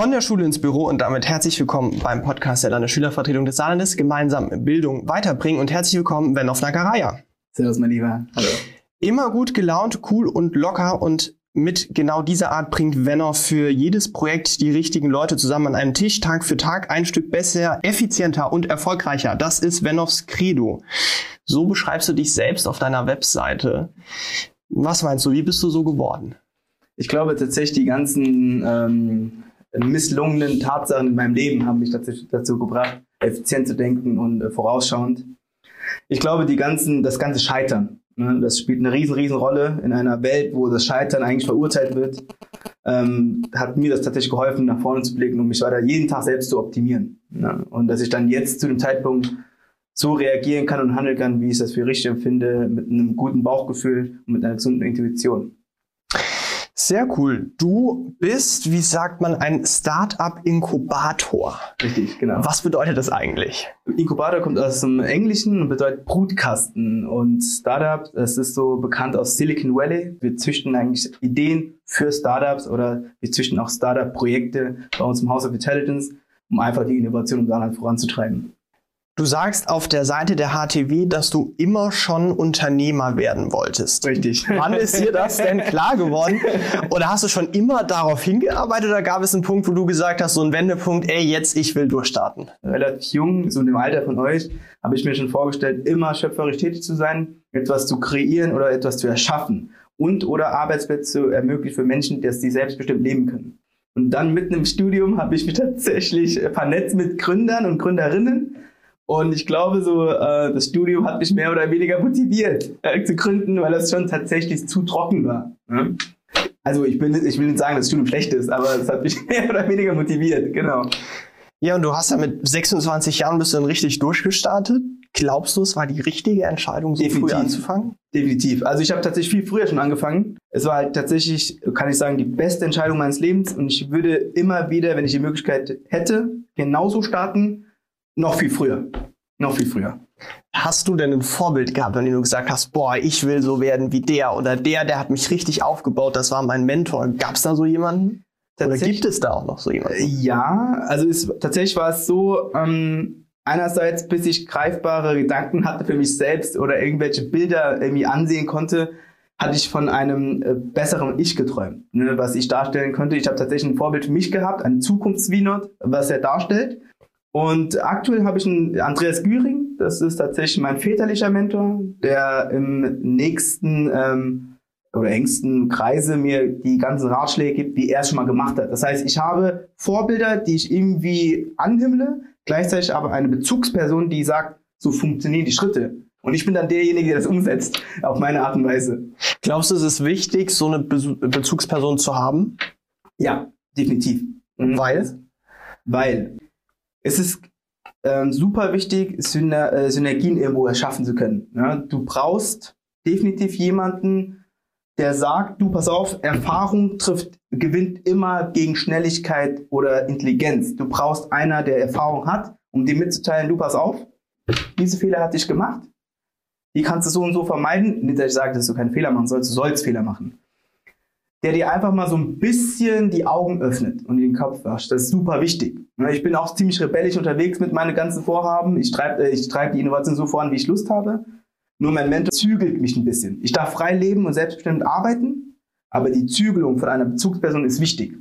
Von der Schule ins Büro und damit herzlich willkommen beim Podcast der Landesschülervertretung des Saarlandes, gemeinsam Bildung weiterbringen und herzlich willkommen, Wennoff Nagaraya. Servus, mein Lieber. Hallo. Immer gut gelaunt, cool und locker und mit genau dieser Art bringt Venner für jedes Projekt die richtigen Leute zusammen an einen Tisch, Tag für Tag, ein Stück besser, effizienter und erfolgreicher. Das ist Venoffs Credo. So beschreibst du dich selbst auf deiner Webseite. Was meinst du, wie bist du so geworden? Ich glaube tatsächlich, die ganzen ähm, misslungenen Tatsachen in meinem Leben haben mich tatsächlich dazu gebracht, effizient zu denken und äh, vorausschauend. Ich glaube, die ganzen, das ganze Scheitern, ne, das spielt eine riesen, riesen Rolle in einer Welt, wo das Scheitern eigentlich verurteilt wird, ähm, hat mir das tatsächlich geholfen, nach vorne zu blicken und mich weiter jeden Tag selbst zu optimieren. Ne? Und dass ich dann jetzt zu dem Zeitpunkt so reagieren kann und handeln kann, wie ich das für richtig empfinde, mit einem guten Bauchgefühl und mit einer gesunden Intuition. Sehr cool. Du bist, wie sagt man, ein Startup-Inkubator. Richtig, genau. Was bedeutet das eigentlich? Inkubator kommt aus dem Englischen und bedeutet Brutkasten. Und Startup, das ist so bekannt aus Silicon Valley. Wir züchten eigentlich Ideen für Startups oder wir züchten auch Startup-Projekte bei uns im House of Intelligence, um einfach die Innovation im Saarland voranzutreiben. Du sagst auf der Seite der HTW, dass du immer schon Unternehmer werden wolltest. Richtig. Wann ist dir das denn klar geworden? Oder hast du schon immer darauf hingearbeitet oder gab es einen Punkt, wo du gesagt hast, so ein Wendepunkt, ey, jetzt ich will durchstarten? Relativ jung, so in dem Alter von euch, habe ich mir schon vorgestellt, immer schöpferisch tätig zu sein, etwas zu kreieren oder etwas zu erschaffen und oder Arbeitsplätze zu ermöglichen für Menschen, dass die selbstbestimmt leben können. Und dann mitten im Studium habe ich mich tatsächlich vernetzt mit Gründern und Gründerinnen und ich glaube, so äh, das Studium hat mich mehr oder weniger motiviert äh, zu gründen, weil das schon tatsächlich zu trocken war. Ne? Also ich, bin, ich will nicht sagen, dass das Studium schlecht ist, aber es hat mich mehr oder weniger motiviert, genau. Ja, und du hast ja mit 26 Jahren bist du dann richtig durchgestartet. Glaubst du, es war die richtige Entscheidung, so Definitiv. früh anzufangen? Definitiv. Also ich habe tatsächlich viel früher schon angefangen. Es war halt tatsächlich, kann ich sagen, die beste Entscheidung meines Lebens. Und ich würde immer wieder, wenn ich die Möglichkeit hätte, genauso starten noch viel früher. Noch viel früher. Hast du denn ein Vorbild gehabt, an dem du gesagt hast, boah, ich will so werden wie der oder der, der hat mich richtig aufgebaut, das war mein Mentor. Gab es da so jemanden? Oder gibt es da auch noch so jemanden? Ja, also es, tatsächlich war es so, ähm, einerseits, bis ich greifbare Gedanken hatte für mich selbst oder irgendwelche Bilder irgendwie ansehen konnte, hatte ich von einem äh, besseren Ich geträumt, ne, was ich darstellen könnte. Ich habe tatsächlich ein Vorbild für mich gehabt, ein Zukunftswienot, was er darstellt. Und aktuell habe ich einen Andreas Güring, das ist tatsächlich mein väterlicher Mentor, der im nächsten ähm, oder engsten Kreise mir die ganzen Ratschläge gibt, die er schon mal gemacht hat. Das heißt, ich habe Vorbilder, die ich irgendwie anhimmle, gleichzeitig aber eine Bezugsperson, die sagt, so funktionieren die Schritte. Und ich bin dann derjenige, der das umsetzt, auf meine Art und Weise. Glaubst du, es ist wichtig, so eine Be Bezugsperson zu haben? Ja, definitiv. Weil? Weil es ist ähm, super wichtig, Syner äh, Synergien irgendwo erschaffen zu können. Ja? Du brauchst definitiv jemanden, der sagt, du pass auf, Erfahrung trifft, gewinnt immer gegen Schnelligkeit oder Intelligenz. Du brauchst einer, der Erfahrung hat, um dir mitzuteilen, du pass auf, diese Fehler hatte ich gemacht. Die kannst du so und so vermeiden. Nicht, dass ich sage, dass du keinen Fehler machen sollst, du sollst Fehler machen der dir einfach mal so ein bisschen die Augen öffnet und den Kopf wascht. Das ist super wichtig. Ich bin auch ziemlich rebellisch unterwegs mit meinen ganzen Vorhaben. Ich treibe äh, ich treib die Innovation so voran, wie ich Lust habe. Nur mein Mentor zügelt mich ein bisschen. Ich darf frei leben und selbstbestimmt arbeiten, aber die Zügelung von einer Bezugsperson ist wichtig.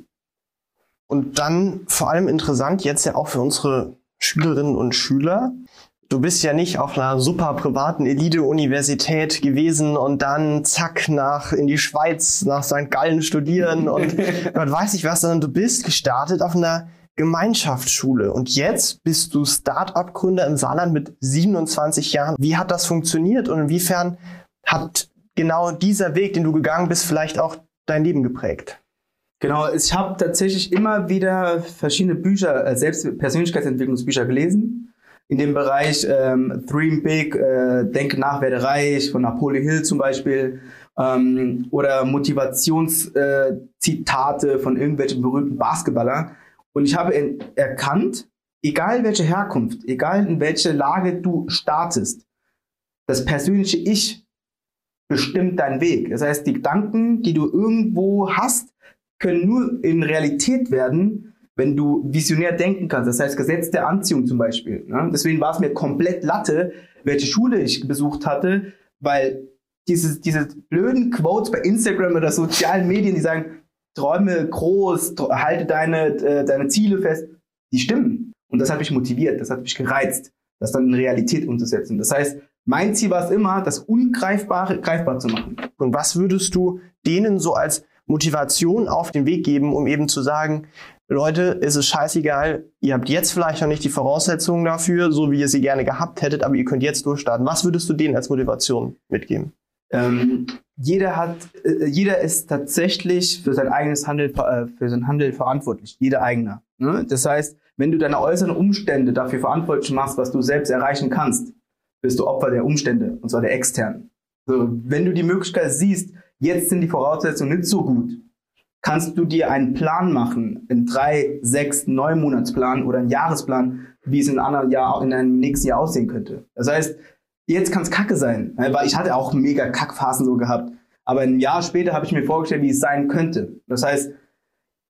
Und dann vor allem interessant jetzt ja auch für unsere Schülerinnen und Schüler, du bist ja nicht auf einer super privaten Elite-Universität gewesen und dann zack nach in die Schweiz, nach St. Gallen studieren und Gott weiß nicht was, sondern du bist gestartet auf einer Gemeinschaftsschule und jetzt bist du Start-up-Gründer im Saarland mit 27 Jahren. Wie hat das funktioniert und inwiefern hat genau dieser Weg, den du gegangen bist, vielleicht auch dein Leben geprägt? Genau, ich habe tatsächlich immer wieder verschiedene Bücher, äh, selbst Persönlichkeitsentwicklungsbücher gelesen in dem Bereich ähm, Dream Big, äh, Denke nach, werde reich, von Napoleon Hill zum Beispiel, ähm, oder Motivationszitate äh, von irgendwelchen berühmten Basketballer. Und ich habe erkannt, egal welche Herkunft, egal in welche Lage du startest, das persönliche Ich bestimmt deinen Weg. Das heißt, die Gedanken, die du irgendwo hast, können nur in Realität werden, wenn du visionär denken kannst, das heißt Gesetz der Anziehung zum Beispiel. Ne? Deswegen war es mir komplett Latte, welche Schule ich besucht hatte, weil diese, diese blöden Quotes bei Instagram oder sozialen Medien, die sagen, träume groß, halte deine, äh, deine Ziele fest, die stimmen. Und das hat mich motiviert, das hat mich gereizt, das dann in Realität umzusetzen. Das heißt, mein Ziel war es immer, das Ungreifbare greifbar zu machen. Und was würdest du denen so als Motivation auf den Weg geben, um eben zu sagen, Leute, es ist scheißegal, ihr habt jetzt vielleicht noch nicht die Voraussetzungen dafür, so wie ihr sie gerne gehabt hättet, aber ihr könnt jetzt durchstarten. Was würdest du denen als Motivation mitgeben? Ähm, jeder hat, äh, jeder ist tatsächlich für sein eigenes Handel, äh, für sein Handel verantwortlich. Jeder eigener. Ne? Das heißt, wenn du deine äußeren Umstände dafür verantwortlich machst, was du selbst erreichen kannst, bist du Opfer der Umstände, und zwar der externen. So, wenn du die Möglichkeit siehst, jetzt sind die Voraussetzungen nicht so gut, kannst du dir einen Plan machen, in drei, sechs, neun Monatsplan oder einen Jahresplan, wie es in einem anderen Jahr, in einem nächsten Jahr aussehen könnte. Das heißt, jetzt kann es kacke sein, ne, weil ich hatte auch mega Kackphasen so gehabt. Aber ein Jahr später habe ich mir vorgestellt, wie es sein könnte. Das heißt,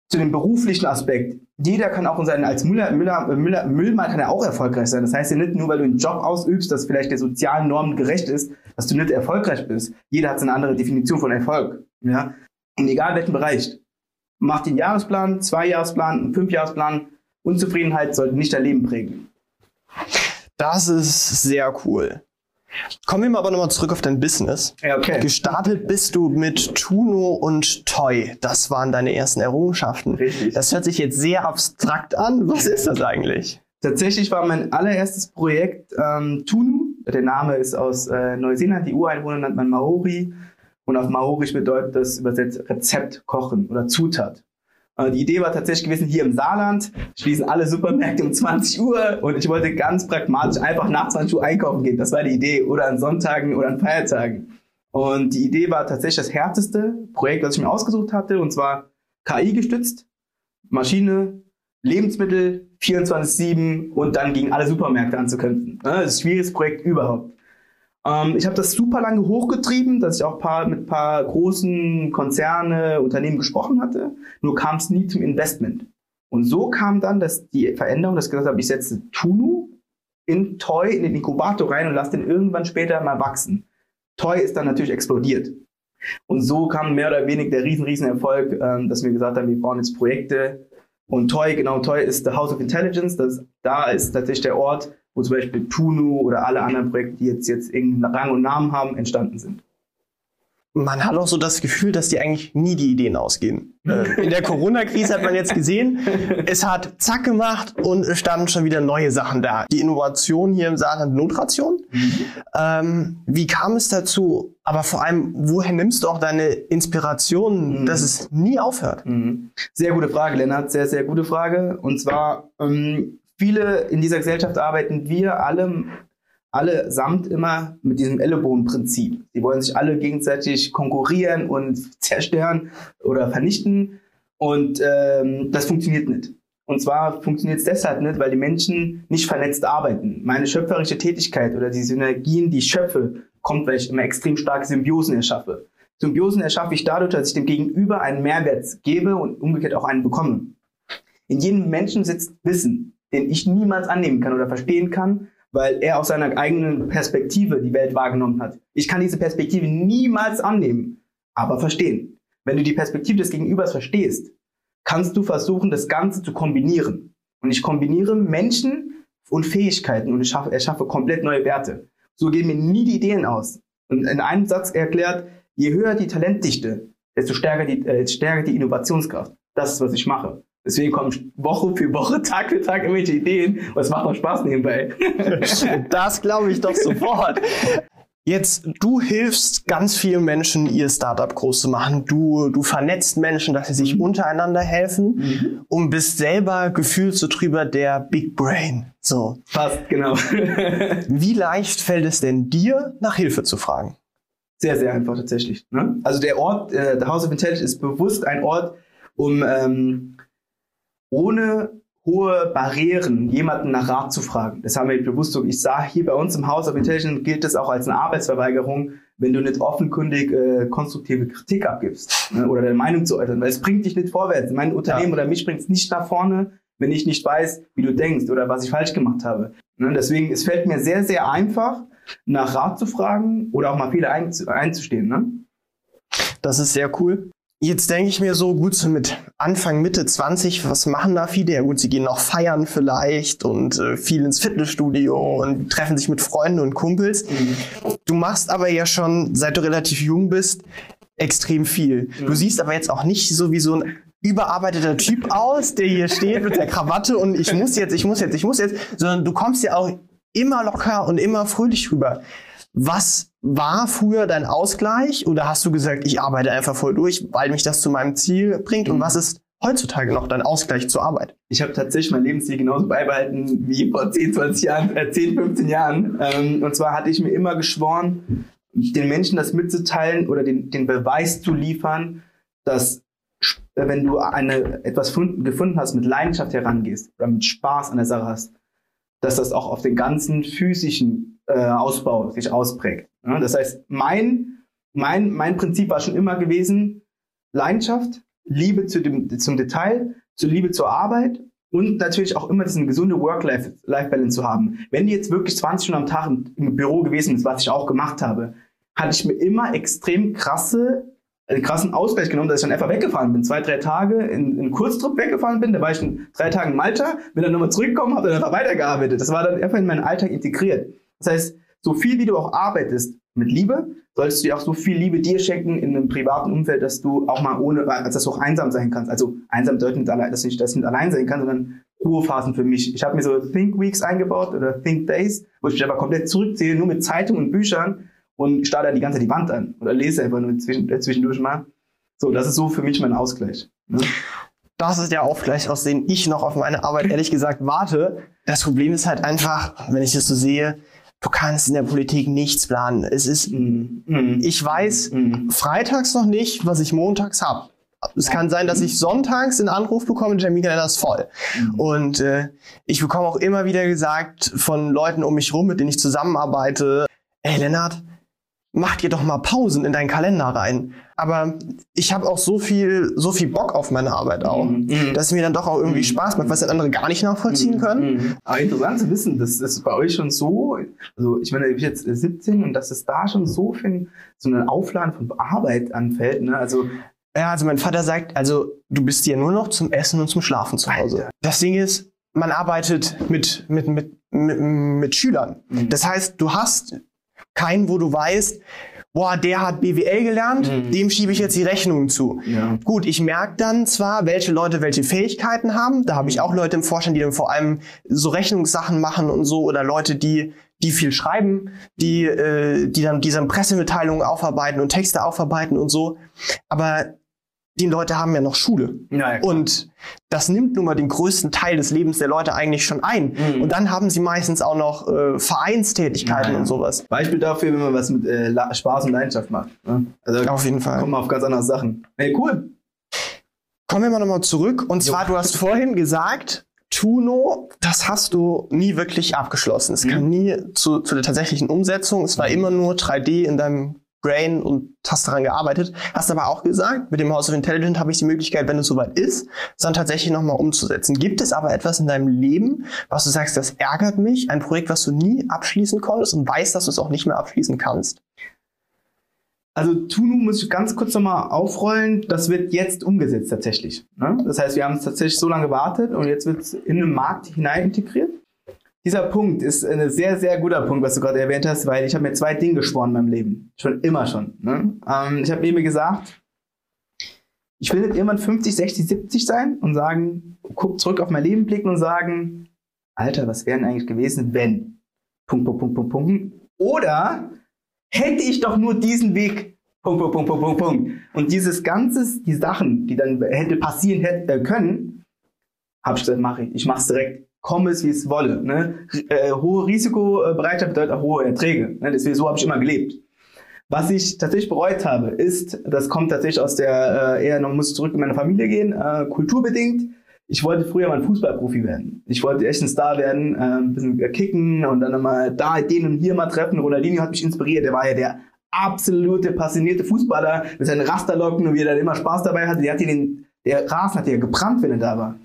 zu dem beruflichen Aspekt, jeder kann auch in seinen, als Müller, Müller, Müller, Müllmann kann er auch erfolgreich sein. Das heißt ja nicht nur, weil du einen Job ausübst, das vielleicht der sozialen Normen gerecht ist, dass du nicht erfolgreich bist. Jeder hat seine andere Definition von Erfolg. Ja? Und egal welchen Bereich. Mach den Jahresplan, Zwei-Jahresplan, Fünf-Jahresplan. Unzufriedenheit sollte nicht dein Leben prägen. Das ist sehr cool. Kommen wir mal aber nochmal zurück auf dein Business. Ja, okay. Gestartet bist du mit Tuno und Toy. Das waren deine ersten Errungenschaften. Richtig. Das hört sich jetzt sehr abstrakt an. Was ist das eigentlich? Tatsächlich war mein allererstes Projekt ähm, Tunu. Der Name ist aus äh, Neuseeland. Die Ureinwohner nennt man Maori. Und auf Maorisch bedeutet das übersetzt Rezept kochen oder Zutat. Die Idee war tatsächlich gewesen, hier im Saarland schließen alle Supermärkte um 20 Uhr und ich wollte ganz pragmatisch einfach nach 20 Uhr einkaufen gehen. Das war die Idee. Oder an Sonntagen oder an Feiertagen. Und die Idee war tatsächlich das härteste Projekt, was ich mir ausgesucht hatte. Und zwar KI gestützt, Maschine, Lebensmittel, 24-7 und dann gegen alle Supermärkte anzukämpfen. Das ist das schwierigste Projekt überhaupt. Ähm, ich habe das super lange hochgetrieben, dass ich auch paar, mit paar großen Konzerne, Unternehmen gesprochen hatte. Nur kam es nie zum Investment. Und so kam dann dass die Veränderung, dass ich gesagt habe, ich setze Tunu in Toy, in den Inkubator rein und lasse den irgendwann später mal wachsen. Toy ist dann natürlich explodiert. Und so kam mehr oder weniger der riesen, riesen Erfolg, ähm, dass wir gesagt haben, wir bauen jetzt Projekte. Und Toy, genau, Toy ist the House of Intelligence. Das, da ist tatsächlich der Ort, wo zum Beispiel Tunu oder alle anderen Projekte, die jetzt, jetzt irgendeinen Rang und Namen haben, entstanden sind. Man hat auch so das Gefühl, dass die eigentlich nie die Ideen ausgehen. Äh, in der Corona-Krise hat man jetzt gesehen, es hat zack gemacht und es standen schon wieder neue Sachen da. Die Innovation hier im Saarland Notration. Mhm. Ähm, wie kam es dazu? Aber vor allem, woher nimmst du auch deine Inspiration, mhm. dass es nie aufhört? Mhm. Sehr gute Frage, Lennart. Sehr, sehr gute Frage. Und zwar, ähm, viele in dieser Gesellschaft arbeiten wir alle, samt immer mit diesem Ellenbogenprinzip. Sie wollen sich alle gegenseitig konkurrieren und zerstören oder vernichten. Und ähm, das funktioniert nicht. Und zwar funktioniert es deshalb nicht, weil die Menschen nicht vernetzt arbeiten. Meine schöpferische Tätigkeit oder die Synergien, die ich schöpfe, kommt, weil ich immer extrem starke Symbiosen erschaffe. Symbiosen erschaffe ich dadurch, dass ich dem Gegenüber einen Mehrwert gebe und umgekehrt auch einen bekomme. In jedem Menschen sitzt Wissen den ich niemals annehmen kann oder verstehen kann, weil er aus seiner eigenen Perspektive die Welt wahrgenommen hat. Ich kann diese Perspektive niemals annehmen, aber verstehen. Wenn du die Perspektive des Gegenübers verstehst, kannst du versuchen, das Ganze zu kombinieren. Und ich kombiniere Menschen und Fähigkeiten und ich schaffe, erschaffe komplett neue Werte. So gehen mir nie die Ideen aus. Und in einem Satz erklärt, je höher die Talentdichte, desto stärker die, äh, stärker die Innovationskraft. Das ist, was ich mache. Deswegen kommen Woche für Woche, Tag für Tag irgendwelche Ideen und es macht auch Spaß nebenbei. das glaube ich doch sofort. Jetzt, du hilfst ganz vielen Menschen, ihr Startup groß zu machen. Du, du vernetzt Menschen, dass sie sich mhm. untereinander helfen mhm. und bist selber gefühlt so drüber der Big Brain. So. Fast, genau. Wie leicht fällt es denn dir, nach Hilfe zu fragen? Sehr, sehr einfach tatsächlich. Ne? Also der Ort, äh, der House of Intelligence ist bewusst ein Ort, um ähm, ohne hohe Barrieren, jemanden nach Rat zu fragen. Das haben wir bewusst so. Ich sah hier bei uns im Haus of Intelligence gilt das auch als eine Arbeitsverweigerung, wenn du nicht offenkundig äh, konstruktive Kritik abgibst ne, oder deine Meinung zu äußern, weil es bringt dich nicht vorwärts. Mein Unternehmen ja. oder mich bringt es nicht nach vorne, wenn ich nicht weiß, wie du denkst oder was ich falsch gemacht habe. Ne, deswegen, es fällt mir sehr, sehr einfach, nach Rat zu fragen oder auch mal Fehler einzustehen. Ne? Das ist sehr cool. Jetzt denke ich mir so, gut, so mit Anfang, Mitte 20, was machen da viele? Ja gut, sie gehen noch feiern vielleicht und äh, viel ins Fitnessstudio und treffen sich mit Freunden und Kumpels. Mhm. Du machst aber ja schon, seit du relativ jung bist, extrem viel. Mhm. Du siehst aber jetzt auch nicht so wie so ein überarbeiteter Typ aus, der hier steht mit der Krawatte und ich muss jetzt, ich muss jetzt, ich muss jetzt, sondern du kommst ja auch immer locker und immer fröhlich rüber. Was war früher dein Ausgleich oder hast du gesagt, ich arbeite einfach voll durch, weil mich das zu meinem Ziel bringt? Und was ist heutzutage noch dein Ausgleich zur Arbeit? Ich habe tatsächlich mein Lebensziel genauso beibehalten wie vor 10, 20 Jahren, äh, 10, 15 Jahren. Ähm, und zwar hatte ich mir immer geschworen, den Menschen das mitzuteilen oder den, den Beweis zu liefern, dass äh, wenn du eine, etwas gefunden hast, mit Leidenschaft herangehst oder mit Spaß an der Sache hast, dass das auch auf den ganzen physischen äh, Ausbau sich ausprägt. Ja, das heißt, mein, mein, mein Prinzip war schon immer gewesen, Leidenschaft, Liebe zu dem, zum Detail, zur Liebe zur Arbeit und natürlich auch immer diesen gesunde Work-Life-Balance zu haben. Wenn du jetzt wirklich 20 Stunden am Tag im Büro gewesen bist, was ich auch gemacht habe, hatte ich mir immer extrem krasse einen krassen Ausgleich genommen, dass ich dann einfach weggefahren bin. Zwei, drei Tage in, in Kurztrip weggefahren bin. Da war ich in drei Tagen in Malta, bin dann nochmal zurückgekommen, habe dann einfach weitergearbeitet. Das war dann einfach in meinen Alltag integriert. Das heißt, so viel wie du auch arbeitest mit Liebe, solltest du dir auch so viel Liebe dir schenken in einem privaten Umfeld, dass du auch mal ohne, als dass du auch einsam sein kannst. Also einsam bedeutet nicht, dass ich das nicht allein sein kann, sondern Ruhephasen für mich. Ich habe mir so Think Weeks eingebaut oder Think Days, wo ich mich aber komplett zurückziehe, nur mit Zeitungen und Büchern und starre da die ganze Zeit die Wand an oder lese einfach nur äh, zwischendurch mal. So, das ist so für mich mein Ausgleich. Ne? Das ist der Ausgleich, aus dem ich noch auf meine Arbeit ehrlich gesagt warte. Das Problem ist halt einfach, wenn ich das so sehe, du kannst in der Politik nichts planen. Es ist, mm, mm, ich weiß mm. freitags noch nicht, was ich montags hab. Es kann sein, dass ich sonntags einen Anruf bekomme, der Terminkalender ist voll. Mhm. Und äh, ich bekomme auch immer wieder gesagt von Leuten um mich rum, mit denen ich zusammenarbeite, ey Lennart, mach dir doch mal Pausen in deinen Kalender rein. Aber ich habe auch so viel, so viel Bock auf meine Arbeit auch, mm, mm. dass es mir dann doch auch irgendwie mm. Spaß macht, was dann andere gar nicht nachvollziehen mhm. können. Mhm. Aber interessant zu wissen, dass das bei euch schon so, also ich meine, ich bin jetzt 17 und dass es da schon so viel, so eine Aufladen von Arbeit anfällt, ne? Also ja, also mein Vater sagt, also du bist hier nur noch zum Essen und zum Schlafen zu Hause. Alter. Das Ding ist, man arbeitet mit, mit, mit, mit, mit Schülern. Mhm. Das heißt, du hast keinen, wo du weißt, boah, der hat BWL gelernt, mhm. dem schiebe ich jetzt die Rechnungen zu. Ja. Gut, ich merke dann zwar, welche Leute welche Fähigkeiten haben. Da habe ich auch Leute im Vorstand, die dann vor allem so Rechnungssachen machen und so oder Leute, die die viel schreiben, die äh, die dann diese Pressemitteilungen aufarbeiten und Texte aufarbeiten und so. Aber die Leute haben ja noch Schule. Ja, ja, und das nimmt nun mal den größten Teil des Lebens der Leute eigentlich schon ein. Mhm. Und dann haben sie meistens auch noch äh, Vereinstätigkeiten ja, und sowas. Beispiel dafür, wenn man was mit äh, Spaß und Leidenschaft macht. Ne? Also auf jeden Fall. Kommen wir auf ganz andere Sachen. Hey, cool. Kommen wir mal nochmal zurück. Und zwar, jo. du hast vorhin gesagt, Tuno, das hast du nie wirklich abgeschlossen. Es mhm. kam nie zu, zu der tatsächlichen Umsetzung. Es war mhm. immer nur 3D in deinem Brain und hast daran gearbeitet. Hast aber auch gesagt, mit dem House of Intelligence habe ich die Möglichkeit, wenn es soweit ist, es dann tatsächlich nochmal umzusetzen. Gibt es aber etwas in deinem Leben, was du sagst, das ärgert mich? Ein Projekt, was du nie abschließen konntest und weißt, dass du es auch nicht mehr abschließen kannst? Also Tunu muss ich ganz kurz nochmal aufrollen. Das wird jetzt umgesetzt tatsächlich. Ne? Das heißt, wir haben es tatsächlich so lange gewartet und jetzt wird es in den Markt hinein integriert. Dieser Punkt ist ein sehr, sehr guter Punkt, was du gerade erwähnt hast, weil ich habe mir zwei Dinge geschworen in meinem Leben. Schon immer schon. Ne? Ähm, ich habe mir gesagt, ich will nicht irgendwann 50, 60, 70 sein und sagen, guck zurück auf mein Leben blicken und sagen, Alter, was wäre denn eigentlich gewesen, wenn? Punkt, Punkt, Punkt, Punkt, Punkt. Oder hätte ich doch nur diesen Weg Punkt, Punkt, Punkt, Punkt, Punkt, Punkt. Und dieses Ganze, die Sachen, die dann hätte passieren hätte, äh, können, habe ich gesagt, mache ich. Ich mache es direkt komme es, wie es wolle. Ne? Äh, hohe Risikobereitschaft bedeutet auch hohe Erträge. Ne? Deswegen so habe ich immer gelebt. Was ich tatsächlich bereut habe, ist, das kommt tatsächlich aus der, äh, eher noch muss zurück in meine Familie gehen, äh, kulturbedingt. Ich wollte früher mal ein Fußballprofi werden. Ich wollte echt ein Star werden, äh, ein bisschen kicken und dann mal da den und hier mal treffen. Ronaldinho hat mich inspiriert. Der war ja der absolute passionierte Fußballer mit seinen Rasterlocken und wie er dann immer Spaß dabei hatte. Der hat den, der Rasen hat ja gebrannt, wenn er da war.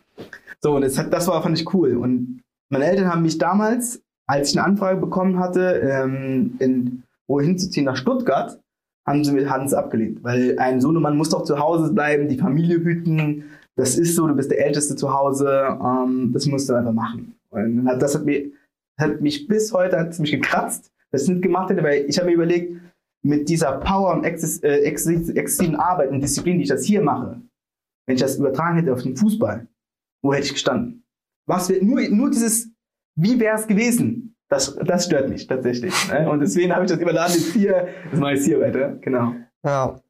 So, und das, hat, das war, fand ich cool. Und meine Eltern haben mich damals, als ich eine Anfrage bekommen hatte, ähm, in, wohin zu ziehen nach Stuttgart, haben sie mit Hans abgelehnt. Weil ein Sohnemann muss doch zu Hause bleiben, die Familie hüten. Das ist so, du bist der Älteste zu Hause. Ähm, das musst du einfach machen. Und das hat, mir, hat mich bis heute hat mich gekratzt, dass ich nicht gemacht hätte, weil ich habe mir überlegt, mit dieser Power und äh, exzessiven Arbeit und Disziplin, die ich das hier mache, wenn ich das übertragen hätte auf den Fußball, wo hätte ich gestanden? Was wird nur, nur dieses, wie wäre es gewesen? Das, das stört mich tatsächlich. Ne? Und deswegen habe ich das überladen jetzt hier, das mache ich hier weiter, genau. Ja.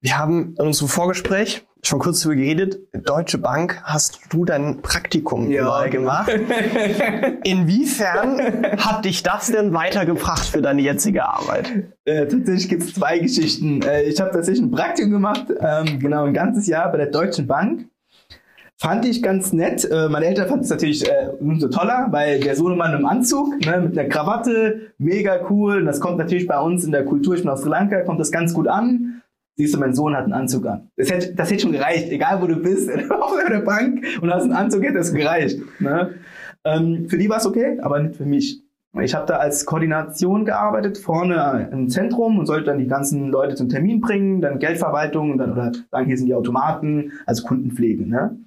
Wir haben in unserem Vorgespräch schon kurz darüber geredet. Deutsche Bank hast du dein Praktikum ja, gemacht. Inwiefern hat dich das denn weitergebracht für deine jetzige Arbeit? Äh, tatsächlich gibt es zwei Geschichten. Äh, ich habe tatsächlich ein Praktikum gemacht, ähm, genau ein ganzes Jahr bei der Deutschen Bank. Fand ich ganz nett. Äh, meine Eltern fanden es natürlich äh, umso toller, weil der Sohnemann im Anzug ne, mit einer Krawatte, mega cool. Und das kommt natürlich bei uns in der Kultur, ich bin aus Sri Lanka, kommt das ganz gut an. Siehst du, mein Sohn hat einen Anzug an. Das hätte, das hätte schon gereicht, egal wo du bist, auf der Bank und hast einen Anzug, hätte das gereicht. Ne? Ähm, für die war es okay, aber nicht für mich. Ich habe da als Koordination gearbeitet, vorne im Zentrum und sollte dann die ganzen Leute zum Termin bringen, dann Geldverwaltung und dann oder sagen, hier sind die Automaten, also Kundenpflege. Ne?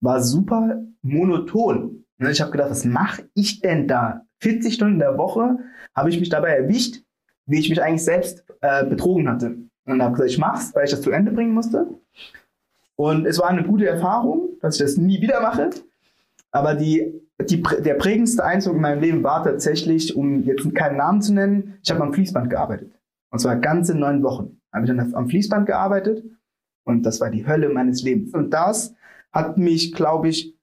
War super monoton. Ne? Ich habe gedacht, was mache ich denn da? 40 Stunden in der Woche habe ich mich dabei erwischt, wie ich mich eigentlich selbst äh, betrogen hatte. Und habe gesagt, ich mach's, weil ich das zu Ende bringen musste. Und es war eine gute Erfahrung, dass ich das nie wieder mache. Aber die, die, der prägendste Einzug in meinem Leben war tatsächlich, um jetzt keinen Namen zu nennen, ich habe am Fließband gearbeitet. Und zwar ganze neun Wochen habe ich dann am Fließband gearbeitet. Und das war die Hölle meines Lebens. Und das hat mich, glaube ich,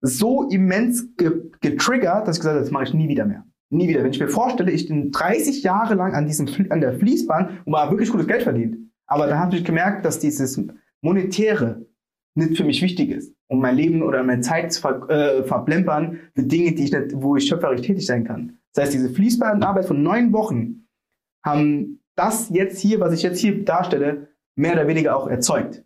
so immens ge getriggert, dass ich gesagt habe, das mache ich nie wieder mehr. Nie wieder. Wenn ich mir vorstelle, ich bin 30 Jahre lang an, diesem, an der Fließbahn und war wirklich gutes Geld verdient. Aber da habe ich gemerkt, dass dieses Monetäre nicht für mich wichtig ist, um mein Leben oder meine Zeit zu ver äh, verplempern für Dinge, die ich nicht, wo ich schöpferisch tätig sein kann. Das heißt, diese Fließbandarbeit von neun Wochen haben das jetzt hier, was ich jetzt hier darstelle, mehr oder weniger auch erzeugt.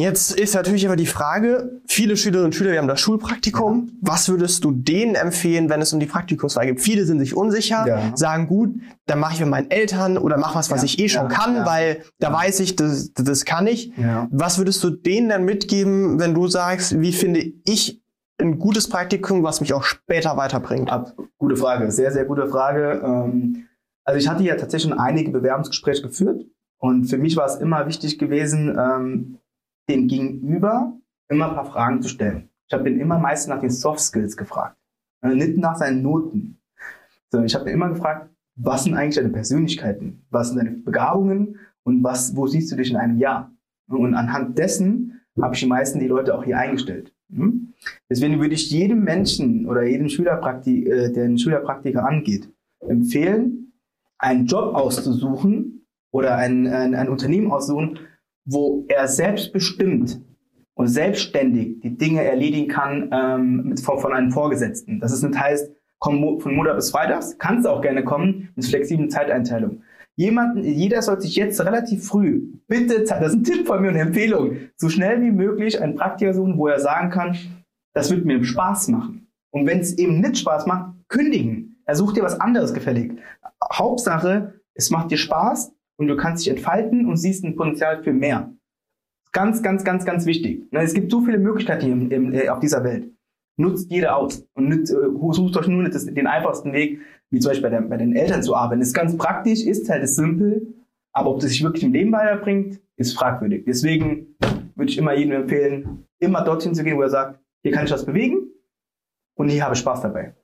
Jetzt ist natürlich aber die Frage, viele Schülerinnen und Schüler, wir haben das Schulpraktikum. Ja. Was würdest du denen empfehlen, wenn es um die Praktikumswahl geht? Viele sind sich unsicher, ja. sagen gut, dann mache ich mit meinen Eltern oder mach was, was ja. ich eh schon kann, weil da weiß ich, das, das kann ich. Was würdest du denen dann mitgeben, wenn du sagst, wie finde ich ein gutes Praktikum, was mich auch später weiterbringt? Ab, gute Frage, sehr, sehr gute Frage. Ähm, also ich hatte ja tatsächlich schon einige Bewerbungsgespräche geführt und für mich war es immer wichtig gewesen, ähm, dem Gegenüber immer ein paar Fragen zu stellen. Ich habe ihn immer meistens nach den Soft Skills gefragt, äh, nicht nach seinen Noten. Sondern ich habe immer gefragt, was sind eigentlich deine Persönlichkeiten? Was sind deine Begabungen? Und was, wo siehst du dich in einem Jahr? Und anhand dessen habe ich die meisten die Leute auch hier eingestellt. Hm? Deswegen würde ich jedem Menschen oder jedem Schülerpraktik, äh, der einen Schülerpraktiker angeht, empfehlen, einen Job auszusuchen oder ein, ein, ein Unternehmen auszusuchen, wo er selbstbestimmt und selbstständig die Dinge erledigen kann ähm, mit, von, von einem Vorgesetzten. Das ist nicht heißt, komm von Montag bis Freitags, kannst du auch gerne kommen, mit flexiblen Zeiteinteilung. Jemanden, jeder sollte sich jetzt relativ früh, bitte, das ist ein Tipp von mir und eine Empfehlung, so schnell wie möglich einen Praktiker suchen, wo er sagen kann, das wird mir Spaß machen. Und wenn es eben nicht Spaß macht, kündigen. Er sucht dir was anderes gefällig. Hauptsache, es macht dir Spaß, und du kannst dich entfalten und siehst ein Potenzial für mehr. Ganz, ganz, ganz, ganz wichtig. Es gibt so viele Möglichkeiten hier im, im, äh, auf dieser Welt. Nutzt jede aus und nützt, äh, sucht euch nur das, den einfachsten Weg, wie zum Beispiel bei, der, bei den Eltern zu arbeiten. ist ganz praktisch, ist halt ist simpel, aber ob das sich wirklich im Leben weiterbringt, ist fragwürdig. Deswegen würde ich immer jedem empfehlen, immer dorthin zu gehen, wo er sagt, hier kann ich was bewegen und hier habe ich Spaß dabei.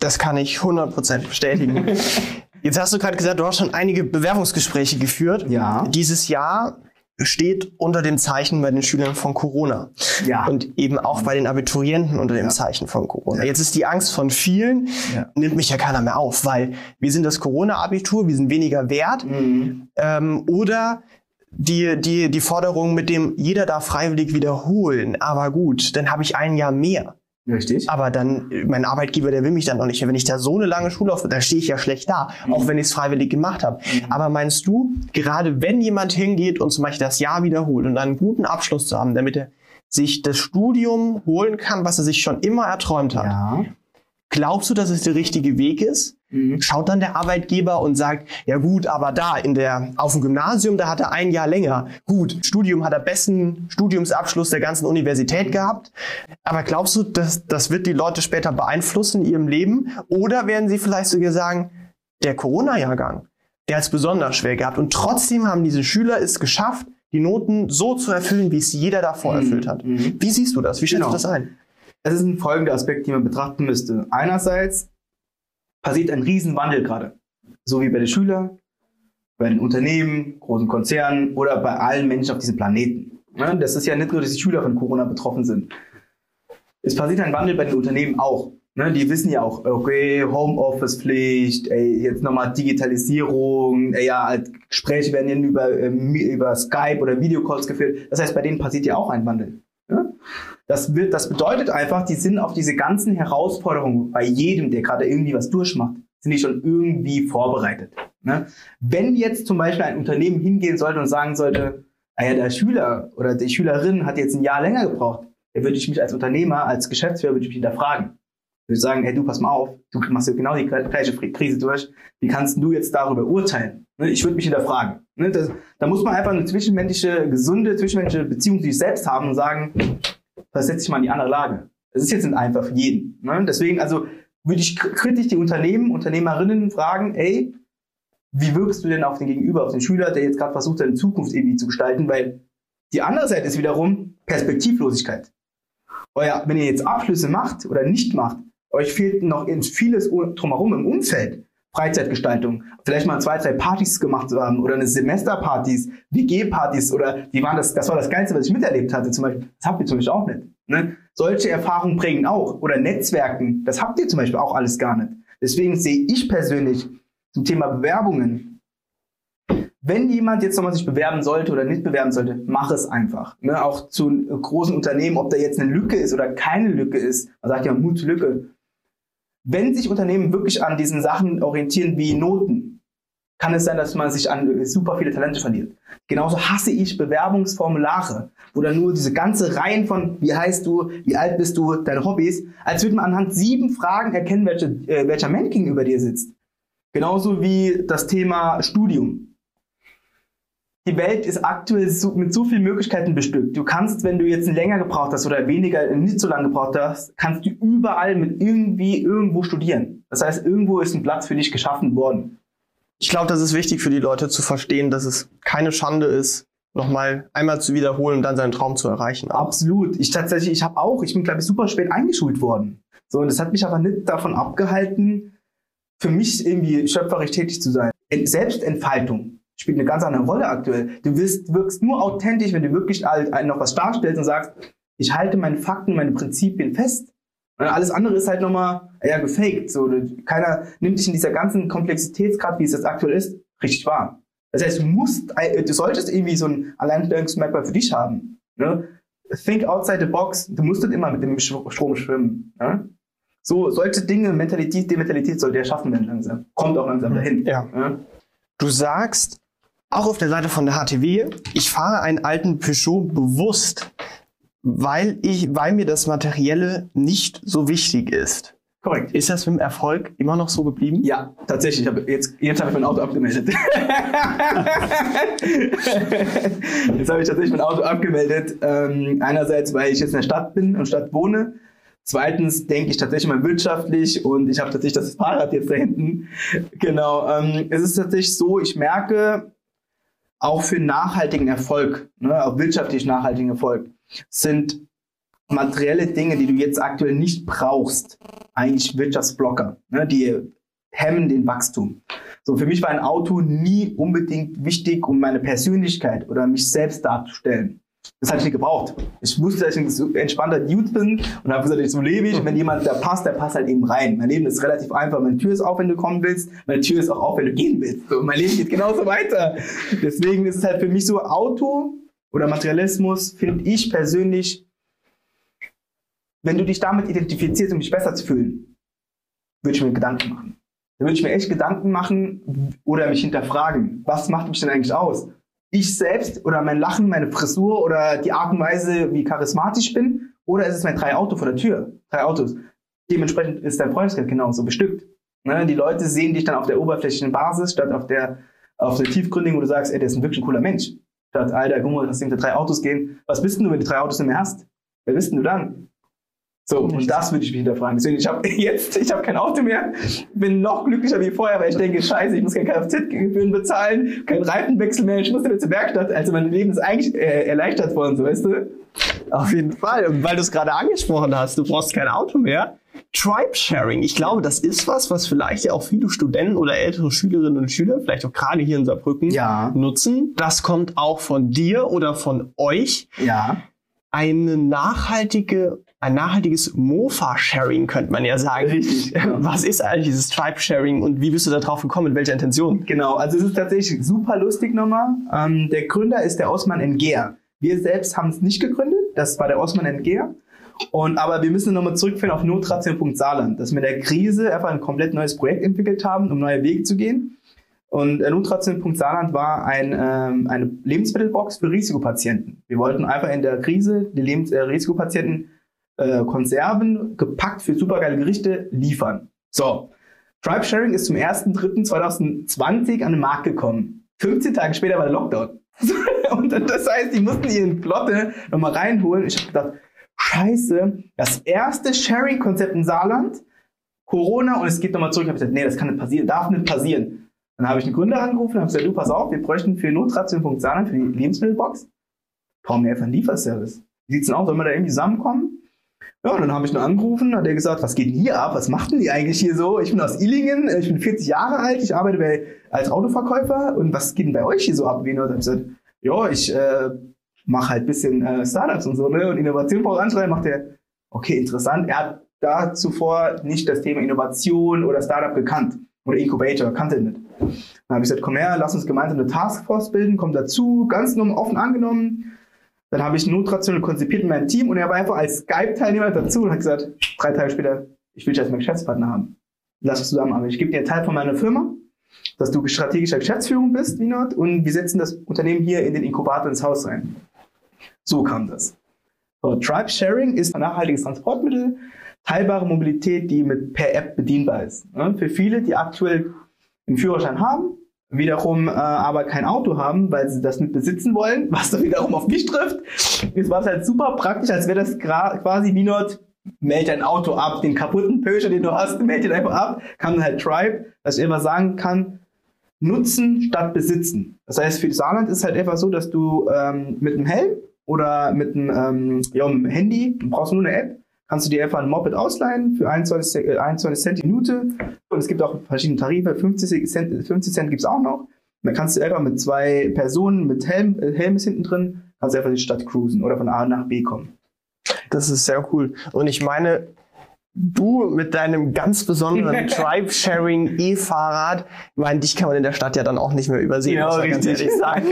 Das kann ich 100% bestätigen. Jetzt hast du gerade gesagt, du hast schon einige Bewerbungsgespräche geführt. Ja. Dieses Jahr steht unter dem Zeichen bei den Schülern von Corona. Ja. Und eben auch bei den Abiturienten unter dem ja. Zeichen von Corona. Jetzt ist die Angst von vielen, ja. nimmt mich ja keiner mehr auf, weil wir sind das Corona-Abitur, wir sind weniger wert. Mhm. Ähm, oder die, die, die Forderung mit dem, jeder darf freiwillig wiederholen, aber gut, dann habe ich ein Jahr mehr. Richtig. Aber dann, mein Arbeitgeber, der will mich dann noch nicht. Wenn ich da so eine lange Schullaufbahn, da stehe ich ja schlecht da, Mhm. auch wenn ich es freiwillig gemacht habe. Mhm. Aber meinst du, gerade wenn jemand hingeht und zum Beispiel das Jahr wiederholt und einen guten Abschluss zu haben, damit er sich das Studium holen kann, was er sich schon immer erträumt hat, Ja. Glaubst du, dass es der richtige Weg ist? Mhm. Schaut dann der Arbeitgeber und sagt, ja gut, aber da in der auf dem Gymnasium, da hat er ein Jahr länger. Gut, Studium hat er besten Studiumsabschluss der ganzen Universität gehabt. Aber glaubst du, dass das wird die Leute später beeinflussen in ihrem Leben? Oder werden sie vielleicht sogar sagen, der Corona-Jahrgang, der hat es besonders schwer gehabt und trotzdem haben diese Schüler es geschafft, die Noten so zu erfüllen, wie es jeder davor Mhm. erfüllt hat. Mhm. Wie siehst du das? Wie schätzt Genau. du das ein? Es ist ein folgender Aspekt, den man betrachten müsste. Einerseits passiert ein Riesenwandel gerade. So wie bei den Schülern, bei den Unternehmen, großen Konzernen oder bei allen Menschen auf diesem Planeten. Ne? Das ist ja nicht nur, dass die Schüler von Corona betroffen sind. Es passiert ein Wandel bei den Unternehmen auch. Ne? Die wissen ja auch, okay, Homeoffice-Pflicht, jetzt nochmal Digitalisierung, ja, halt, Gespräche werden über, ähm, über Skype oder Videocalls geführt. Das heißt, bei denen passiert ja auch ein Wandel. Das, wird, das bedeutet einfach, die sind auf diese ganzen Herausforderungen bei jedem, der gerade irgendwie was durchmacht, sind die schon irgendwie vorbereitet. Ne? Wenn jetzt zum Beispiel ein Unternehmen hingehen sollte und sagen sollte, naja, der Schüler oder die Schülerin hat jetzt ein Jahr länger gebraucht, dann würde ich mich als Unternehmer, als Geschäftsführer, würde ich mich hinterfragen. Ich würde sagen, hey, du, pass mal auf, du machst ja genau die gleiche Krise durch. Wie kannst du jetzt darüber urteilen? Ne? Ich würde mich hinterfragen. Ne? Das, da muss man einfach eine zwischenmenschliche, gesunde zwischenmenschliche Beziehung zu sich selbst haben und sagen, versetz dich mal in die andere Lage. Das ist jetzt nicht einfach für jeden. Ne? Deswegen, also würde ich kritisch die Unternehmen, Unternehmerinnen fragen, ey, wie wirkst du denn auf den Gegenüber, auf den Schüler, der jetzt gerade versucht, seine Zukunft irgendwie zu gestalten? Weil die andere Seite ist wiederum Perspektivlosigkeit. Euer, wenn ihr jetzt Abschlüsse macht oder nicht macht, euch fehlt noch vieles drumherum im Umfeld. Freizeitgestaltung, vielleicht mal zwei, drei Partys gemacht zu haben oder eine Semesterpartys, WG-Partys oder die waren das, das war das Geilste, was ich miterlebt hatte zum Beispiel. Das habt ihr zum Beispiel auch nicht. Ne? Solche Erfahrungen prägen auch. Oder Netzwerken, das habt ihr zum Beispiel auch alles gar nicht. Deswegen sehe ich persönlich zum Thema Bewerbungen, wenn jemand jetzt nochmal sich bewerben sollte oder nicht bewerben sollte, mach es einfach. Ne? Auch zu großen Unternehmen, ob da jetzt eine Lücke ist oder keine Lücke ist. Man sagt ja Mut Lücke. Wenn sich Unternehmen wirklich an diesen Sachen orientieren wie Noten, kann es sein, dass man sich an super viele Talente verliert. Genauso hasse ich Bewerbungsformulare, wo dann nur diese ganze Reihen von, wie heißt du, wie alt bist du, deine Hobbys, als würde man anhand sieben Fragen erkennen, welche, äh, welcher Mensch gegenüber dir sitzt. Genauso wie das Thema Studium. Die Welt ist aktuell so, mit so vielen Möglichkeiten bestückt. Du kannst, wenn du jetzt länger gebraucht hast oder weniger, nicht so lange gebraucht hast, kannst du überall mit irgendwie irgendwo studieren. Das heißt, irgendwo ist ein Platz für dich geschaffen worden. Ich glaube, das ist wichtig für die Leute zu verstehen, dass es keine Schande ist, nochmal einmal zu wiederholen und dann seinen Traum zu erreichen. Absolut. Ich tatsächlich, ich habe auch, ich bin glaube ich super spät eingeschult worden. So und das hat mich aber nicht davon abgehalten, für mich irgendwie schöpferisch tätig zu sein. Selbstentfaltung spielt eine ganz andere Rolle aktuell. Du wirst, wirkst nur authentisch, wenn du wirklich halt noch was darstellst und sagst, ich halte meine Fakten, meine Prinzipien fest. Und alles andere ist halt nochmal ja, gefaked. So, keiner nimmt dich in dieser ganzen Komplexitätsgrad, wie es jetzt aktuell ist, richtig wahr. Das heißt, du musst, du solltest irgendwie so ein Alleinstellungsmerkmal für dich haben. Ne? Think outside the box. Du musst nicht immer mit dem Strom schwimmen. Ne? So, solche Dinge, Mentalität, die Mentalität sollte erschaffen werden langsam. Kommt auch langsam dahin. Ja. Ne? Du sagst, auch auf der Seite von der HTW, ich fahre einen alten Peugeot bewusst, weil ich, weil mir das Materielle nicht so wichtig ist. Korrekt. Ist das mit dem Erfolg immer noch so geblieben? Ja, tatsächlich. Hab jetzt jetzt habe ich mein Auto abgemeldet. jetzt habe ich tatsächlich mein Auto abgemeldet. Ähm, einerseits, weil ich jetzt in der Stadt bin und Stadt wohne. Zweitens denke ich tatsächlich mal wirtschaftlich und ich habe tatsächlich das Fahrrad jetzt da hinten. Genau. Ähm, es ist tatsächlich so, ich merke, auch für nachhaltigen Erfolg, ne, auch wirtschaftlich nachhaltigen Erfolg, sind materielle Dinge, die du jetzt aktuell nicht brauchst, eigentlich Wirtschaftsblocker. Ne, die hemmen den Wachstum. So, für mich war ein Auto nie unbedingt wichtig, um meine Persönlichkeit oder mich selbst darzustellen. Das hatte ich nicht gebraucht. Ich wusste, dass ich ein entspannter Dude bin und habe gesagt, so lebe ich. Und wenn jemand da passt, der passt halt eben rein. Mein Leben ist relativ einfach. Meine Tür ist auf, wenn du kommen willst. Meine Tür ist auch auf, wenn du gehen willst. So, mein Leben geht genauso weiter. Deswegen ist es halt für mich so Auto oder Materialismus, finde ich persönlich wenn du dich damit identifizierst, um dich besser zu fühlen, würde ich mir Gedanken machen. Dann würde ich mir echt Gedanken machen oder mich hinterfragen, was macht mich denn eigentlich aus? Ich selbst oder mein Lachen, meine Frisur oder die Art und Weise, wie charismatisch ich bin? Oder ist es mein drei Auto vor der Tür? Drei Autos. Dementsprechend ist dein Freundeskreis genauso bestückt. Ne? Die Leute sehen dich dann auf der oberflächlichen Basis statt auf der, auf der tiefgründigen, wo du sagst, ey, der ist ein wirklich cooler Mensch. Statt, Alter, guck mal, dass hinter drei Autos gehen. Was bist denn du, wenn du drei Autos nicht mehr hast? Wer bist denn du dann? So, und das würde ich mich hinterfragen. Deswegen, ich habe jetzt, ich habe kein Auto mehr, bin noch glücklicher wie vorher, weil ich denke, scheiße, ich muss keine Kfz-Gebühren bezahlen, keinen Reifenwechsel mehr, ich muss mehr zur Werkstatt. Also mein Leben ist eigentlich äh, erleichtert worden, so weißt du? Auf jeden Fall. Und weil du es gerade angesprochen hast, du brauchst kein Auto mehr. Tribe-Sharing, ich glaube, das ist was, was vielleicht ja auch viele Studenten oder ältere Schülerinnen und Schüler, vielleicht auch gerade hier in Saarbrücken, Ja. nutzen. Das kommt auch von dir oder von euch. Ja. Eine nachhaltige, ein nachhaltiges Mofa-Sharing, könnte man ja sagen. Richtig. Was ist eigentlich dieses Tribe-Sharing und wie bist du da drauf gekommen? Mit welcher Intention? Genau, also es ist tatsächlich super lustig nochmal. Ähm, der Gründer ist der Osman Ngeer. Wir selbst haben es nicht gegründet, das war der Osman Ngeer. Und, aber wir müssen nochmal zurückführen auf Notration.saarland, dass wir in der Krise einfach ein komplett neues Projekt entwickelt haben, um neue Wege zu gehen. Und äh, Notration.saarland war ein, ähm, eine Lebensmittelbox für Risikopatienten. Wir wollten einfach in der Krise die Lebens äh, Risikopatienten äh, Konserven gepackt für supergeile Gerichte liefern. So, Tribe Sharing ist zum 1.3.2020 an den Markt gekommen. 15 Tage später war der Lockdown. Und das heißt, die mussten ihren Plotte nochmal reinholen. Ich habe gedacht, scheiße, das erste Sharing-Konzept in Saarland, Corona und es geht nochmal zurück. Ich habe gesagt, nee, das kann nicht passieren, darf nicht passieren. Dann habe ich einen Gründer angerufen und habe gesagt, du, pass auf, wir bräuchten für Notration.saarland, für die Lebensmittelbox, brauchen wir einfach einen Lieferservice. Wie sieht's denn aus? Sollen wir da irgendwie zusammenkommen? Ja, und dann habe ich nur angerufen, hat er gesagt, was geht denn hier ab? Was macht denn die eigentlich hier so? Ich bin aus Illingen, ich bin 40 Jahre alt, ich arbeite bei, als Autoverkäufer und was geht denn bei euch hier so ab? Wie nur, hab ich gesagt, ja, ich äh, mache halt bisschen äh, Startups und so, ne? Und Innovation voranschreiben, macht er, okay, interessant. Er hat da zuvor nicht das Thema Innovation oder Startup gekannt. Oder Incubator, kannte er nicht. Dann habe ich gesagt, komm her, lass uns gemeinsam eine Taskforce bilden, komm dazu, ganz offen angenommen. Dann habe ich Notration konzipiert in meinem Team und er war einfach als Skype-Teilnehmer dazu und hat gesagt, drei Tage später, ich will dich als meinen Geschäftspartner haben. Lass uns zusammenarbeiten. Ich gebe dir einen Teil von meiner Firma, dass du strategischer Geschäftsführung bist, Vinod, und wir setzen das Unternehmen hier in den Inkubator ins Haus rein. So kam das. So, Tribe Sharing ist ein nachhaltiges Transportmittel, teilbare Mobilität, die mit per App bedienbar ist. Ja, für viele, die aktuell einen Führerschein haben, wiederum äh, aber kein Auto haben, weil sie das nicht besitzen wollen, was dann wiederum auf mich trifft. Jetzt war es halt super praktisch, als wäre das quasi wie not, meld dein Auto ab, den kaputten Peugeot, den du hast, meld den einfach ab, kann dann halt Tribe, dass ich immer sagen kann, nutzen statt besitzen. Das heißt, für Saarland ist halt einfach so, dass du ähm, mit einem Helm oder mit einem, ähm, ja, mit dem Handy, du brauchst nur eine App, kannst du dir einfach ein Moped ausleihen für 21, Cent- äh, 21 Cent die Minute. Und es gibt auch verschiedene Tarife, 50 Cent, 50 Cent gibt's auch noch. Und dann kannst du einfach mit zwei Personen mit Helm, äh, Helm ist hinten drin, kannst du einfach die Stadt cruisen oder von A nach B kommen. Das ist sehr cool. Und ich meine, du mit deinem ganz besonderen Tribe-Sharing E-Fahrrad, ich meine, dich kann man in der Stadt ja dann auch nicht mehr übersehen, Ja, muss man ganz richtig. ehrlich sagen.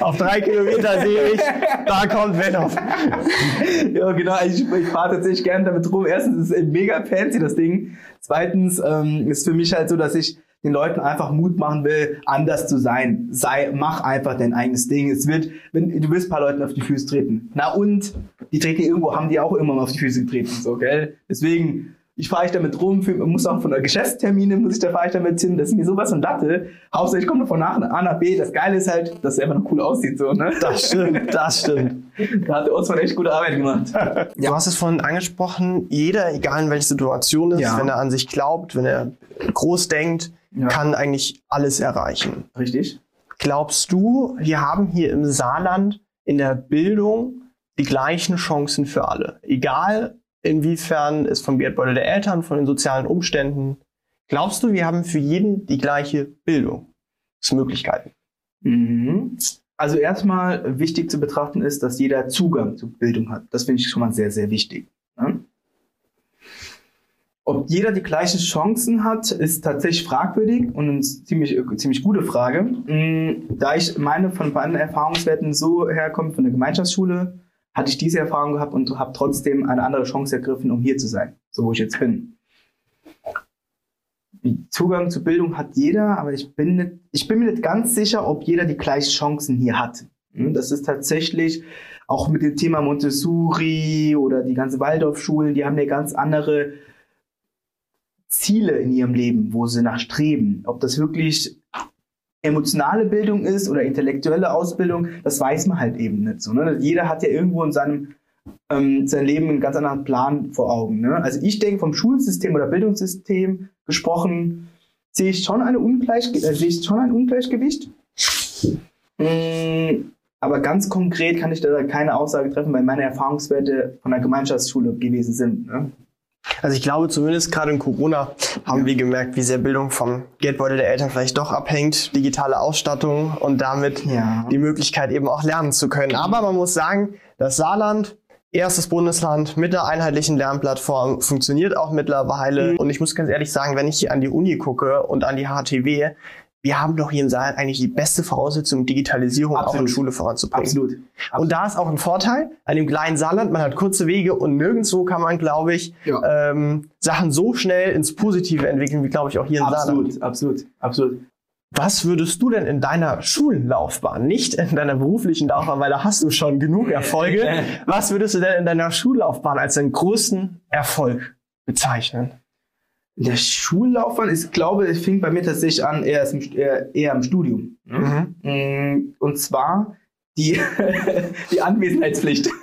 Auf drei Kilometer sehe ich, da kommt Venom. ja, genau. Ich, ich fahre tatsächlich gerne damit rum. Erstens ist es mega fancy, das Ding. Zweitens ähm, ist für mich halt so, dass ich den Leuten einfach Mut machen will, anders zu sein. Sei, mach einfach dein eigenes Ding. Es wird, wenn, du wirst ein paar Leuten auf die Füße treten. Na und? Die treten irgendwo, haben die auch immer mal auf die Füße getreten, so, gell? Deswegen, ich fahre ich damit rum, muss auch von der Geschäftstermine, muss ich da fahre ich damit hin. Das ist mir sowas von Latte. Hauptsache, ich komme von nach A nach B. Das Geile ist halt, dass es einfach noch cool aussieht, so, ne? Das stimmt, das stimmt. Da hat der Osman echt gute Arbeit gemacht. Du hast es vorhin angesprochen, jeder, egal in welcher Situation ist, Ja. wenn er an sich glaubt, wenn er groß denkt, Ja. kann eigentlich alles erreichen. Richtig? Glaubst du, wir haben hier im Saarland in der Bildung die gleichen Chancen für alle? Egal inwiefern es vom Geldbeutel der Eltern, von den sozialen Umständen. Glaubst du, wir haben für jeden die gleiche Bildungsmöglichkeiten? Mhm. Also erstmal wichtig zu betrachten ist, dass jeder Zugang zu Bildung hat. Das finde ich schon mal sehr, sehr wichtig. Ob jeder die gleichen Chancen hat, ist tatsächlich fragwürdig und eine ziemlich, ziemlich gute Frage. Mm, Da ich meine von meinen Erfahrungswerten so herkomme von der Gemeinschaftsschule, hatte ich diese Erfahrung gehabt und habe trotzdem eine andere Chance ergriffen, um hier zu sein, so wo ich jetzt bin. Zugang zu Bildung hat jeder, aber ich bin, nicht, ich bin mir nicht ganz sicher, ob jeder die gleichen Chancen hier hat. Hm, das ist tatsächlich auch mit dem Thema Montessori oder die ganze Waldorfschulen, die haben ja ganz andere Ziele in ihrem Leben, wo sie nachstreben. Ob das wirklich emotionale Bildung ist oder intellektuelle Ausbildung, das weiß man halt eben nicht so. Ne? Jeder hat ja irgendwo in seinem ähm, sein Leben einen ganz anderen Plan vor Augen. Ne? Also ich denke, vom Schulsystem oder Bildungssystem gesprochen, sehe ich schon, eine Ungleich äh, sehe ich schon ein Ungleichgewicht. Mm, aber ganz konkret kann ich da keine Aussage treffen, weil meine Erfahrungswerte von der Gemeinschaftsschule gewesen sind. Ne? Also ich glaube zumindest gerade in Corona haben ja. wir gemerkt, wie sehr Bildung vom Geldbeutel der Eltern vielleicht doch abhängt, digitale Ausstattung und damit ja. die Möglichkeit eben auch lernen zu können. Aber man muss sagen, das Saarland erstes Bundesland mit einer einheitlichen Lernplattform, funktioniert auch mittlerweile. Mhm. Und ich muss ganz ehrlich sagen, wenn ich hier an die Uni gucke und an die HTW, wir haben doch hier im Saal eigentlich die beste Voraussetzung, Digitalisierung Absolut. auch in Schule voranzubringen. Absolut. Absolut. Und da ist auch ein Vorteil an dem kleinen Saarland. Man hat kurze Wege und nirgendwo kann man, glaube ich, ja. ähm, Sachen so schnell ins Positive entwickeln, wie, glaube ich, auch hier in absolut, Saarland. Absolut, absolut, absolut. Was würdest du denn in deiner Schullaufbahn, nicht in deiner beruflichen Laufbahn, weil da hast du schon genug Erfolge, was würdest du denn in deiner Schullaufbahn als deinen größten Erfolg bezeichnen? Der Schullaufbahn ist, glaube ich, fing bei mir tatsächlich an eher, eher, eher im Studium. Ne? Mhm. Mm, und zwar die, die Anwesenheitspflicht.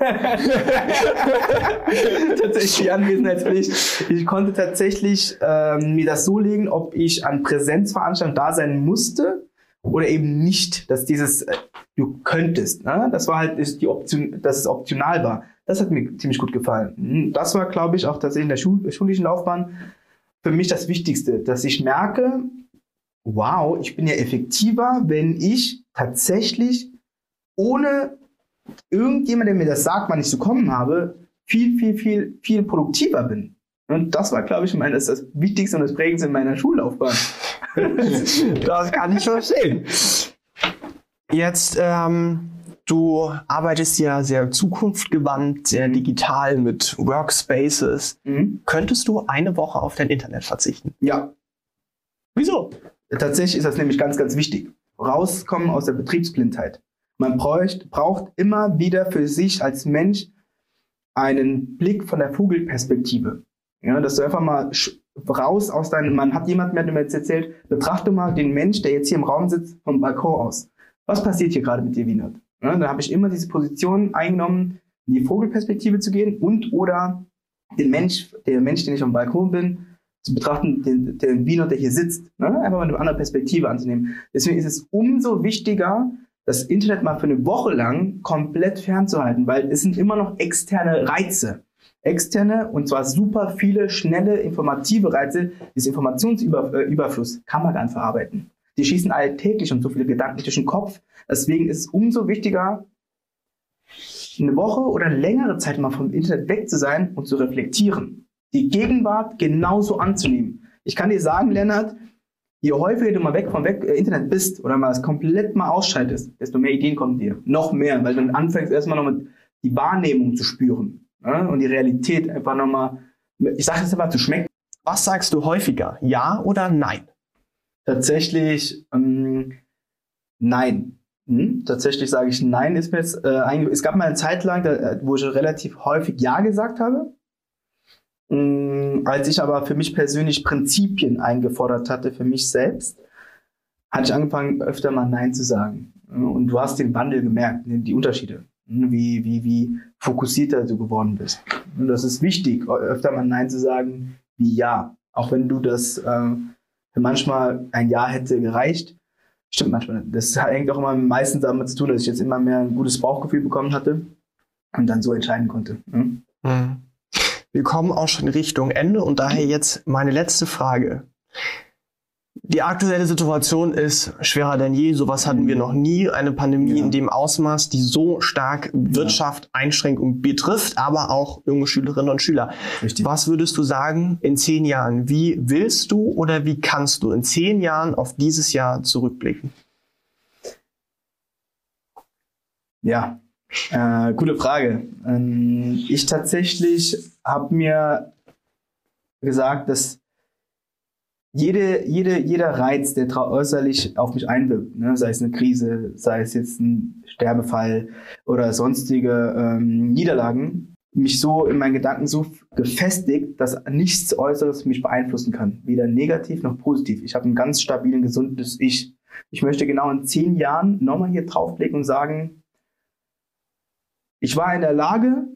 tatsächlich die Anwesenheitspflicht. Ich konnte tatsächlich ähm, mir das so legen, ob ich an Präsenzveranstaltungen da sein musste oder eben nicht, dass dieses äh, du könntest. Ne? Das war halt ist die Option, dass es optional war. Das hat mir ziemlich gut gefallen. Hm, das war, glaube ich, auch tatsächlich in der Schul schulischen Laufbahn für mich das Wichtigste, dass ich merke, wow, ich bin ja effektiver, wenn ich tatsächlich ohne irgendjemand, der mir das sagt, wann ich zu kommen habe, viel, viel, viel, viel produktiver bin. Und das war, glaube ich, mein, das, das Wichtigste und das Prägendste in meiner Schullaufbahn. das kann ich verstehen. Jetzt, ähm, du arbeitest ja sehr zukunftsgewandt, sehr mhm. digital mit Workspaces. Mhm. Könntest du eine Woche auf dein Internet verzichten? Ja. Wieso? Tatsächlich ist das nämlich ganz, ganz wichtig. Rauskommen aus der Betriebsblindheit. Man bräucht, braucht immer wieder für sich als Mensch einen Blick von der Vogelperspektive. Ja, dass du einfach mal raus aus deinem, man hat jemand mir jetzt erzählt, betrachte mal den Mensch, der jetzt hier im Raum sitzt, vom Balkon aus. Was passiert hier gerade mit dir, Wienert? Ja, dann habe ich immer diese Position eingenommen, in die Vogelperspektive zu gehen und oder den Mensch, der Mensch, den ich am Balkon bin, zu betrachten, den, den Wiener, der hier sitzt, ne? einfach mal eine andere Perspektive anzunehmen. Deswegen ist es umso wichtiger, das Internet mal für eine Woche lang komplett fernzuhalten, weil es sind immer noch externe Reize. Externe und zwar super viele, schnelle, informative Reize. Dieser Informationsüberfluss kann man dann verarbeiten. Die schießen alltäglich und so viele Gedanken durch den Kopf. Deswegen ist es umso wichtiger, eine Woche oder längere Zeit mal vom Internet weg zu sein und zu reflektieren. Die Gegenwart genauso anzunehmen. Ich kann dir sagen, Lennart, je häufiger du mal weg vom weg, äh, Internet bist oder mal es komplett mal ausschaltest, desto mehr Ideen kommen dir. Noch mehr, weil du dann anfängst erstmal nochmal die Wahrnehmung zu spüren ja? und die Realität einfach nochmal, ich sage es einfach zu schmecken. Was sagst du häufiger? Ja oder nein? Tatsächlich ähm, nein. Hm? Tatsächlich sage ich nein. Ist mir jetzt, äh, es gab mal eine Zeit lang, da, äh, wo ich relativ häufig ja gesagt habe. Mm, als ich aber für mich persönlich Prinzipien eingefordert hatte, für mich selbst, hatte ich angefangen, öfter mal Nein zu sagen. Und du hast den Wandel gemerkt, ne, die Unterschiede, ne, wie, wie, wie fokussierter du geworden bist. Und das ist wichtig, öfter mal Nein zu sagen wie Ja. Auch wenn du das äh, für manchmal ein Ja hätte gereicht. Stimmt manchmal. Das hängt auch immer meistens damit zu tun, dass ich jetzt immer mehr ein gutes Bauchgefühl bekommen hatte und dann so entscheiden konnte. Ne? Mhm. Wir kommen auch schon Richtung Ende und daher jetzt meine letzte Frage. Die aktuelle Situation ist schwerer denn je. Sowas hatten wir noch nie. Eine Pandemie ja. in dem Ausmaß, die so stark Wirtschaft Einschränkung betrifft, aber auch junge Schülerinnen und Schüler. Richtig. Was würdest du sagen in zehn Jahren? Wie willst du oder wie kannst du in zehn Jahren auf dieses Jahr zurückblicken? Ja, Äh, gute Frage. Ähm, ich tatsächlich habe mir gesagt, dass jede, jede, jeder Reiz, der äußerlich auf mich einwirkt, ne, sei es eine Krise, sei es jetzt ein Sterbefall oder sonstige ähm, Niederlagen, mich so in meinen Gedanken so gefestigt, dass nichts Äußeres mich beeinflussen kann. Weder negativ noch positiv. Ich habe ein ganz stabilen, gesundes Ich. Ich möchte genau in zehn Jahren nochmal hier draufblicken und sagen, ich war in der Lage,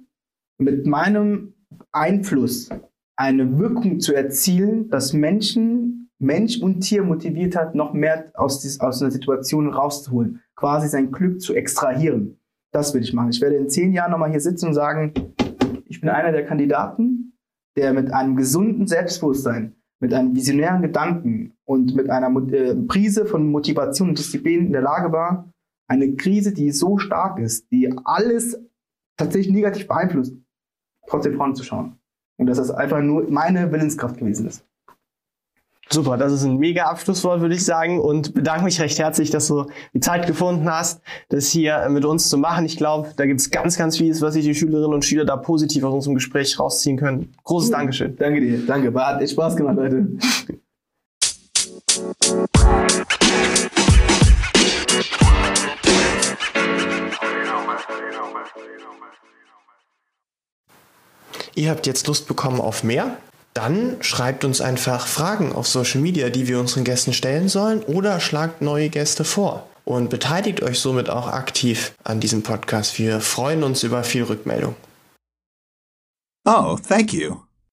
mit meinem Einfluss eine Wirkung zu erzielen, dass Menschen, Mensch und Tier motiviert hat, noch mehr aus, dies, aus einer Situation rauszuholen, quasi sein Glück zu extrahieren. Das will ich machen. Ich werde in zehn Jahren nochmal hier sitzen und sagen, ich bin einer der Kandidaten, der mit einem gesunden Selbstbewusstsein, mit einem visionären Gedanken und mit einer äh, Prise von Motivation und Disziplin in der Lage war, eine Krise, die so stark ist, die alles tatsächlich negativ beeinflusst, trotzdem vorne zu schauen. Und dass das einfach nur meine Willenskraft gewesen ist. Super, das ist ein mega Abschlusswort, würde ich sagen. Und bedanke mich recht herzlich, dass du die Zeit gefunden hast, das hier mit uns zu machen. Ich glaube, da gibt es ganz, ganz vieles, was sich die Schülerinnen und Schüler da positiv aus unserem Gespräch rausziehen können. Großes. Dankeschön. Danke dir. Danke. Hat echt Spaß gemacht, Leute. Ihr habt jetzt Lust bekommen auf mehr? Dann schreibt uns einfach Fragen auf Social Media, die wir unseren Gästen stellen sollen oder schlagt neue Gäste vor und beteiligt euch somit auch aktiv an diesem Podcast. Wir freuen uns über viel Rückmeldung. Oh, thank you.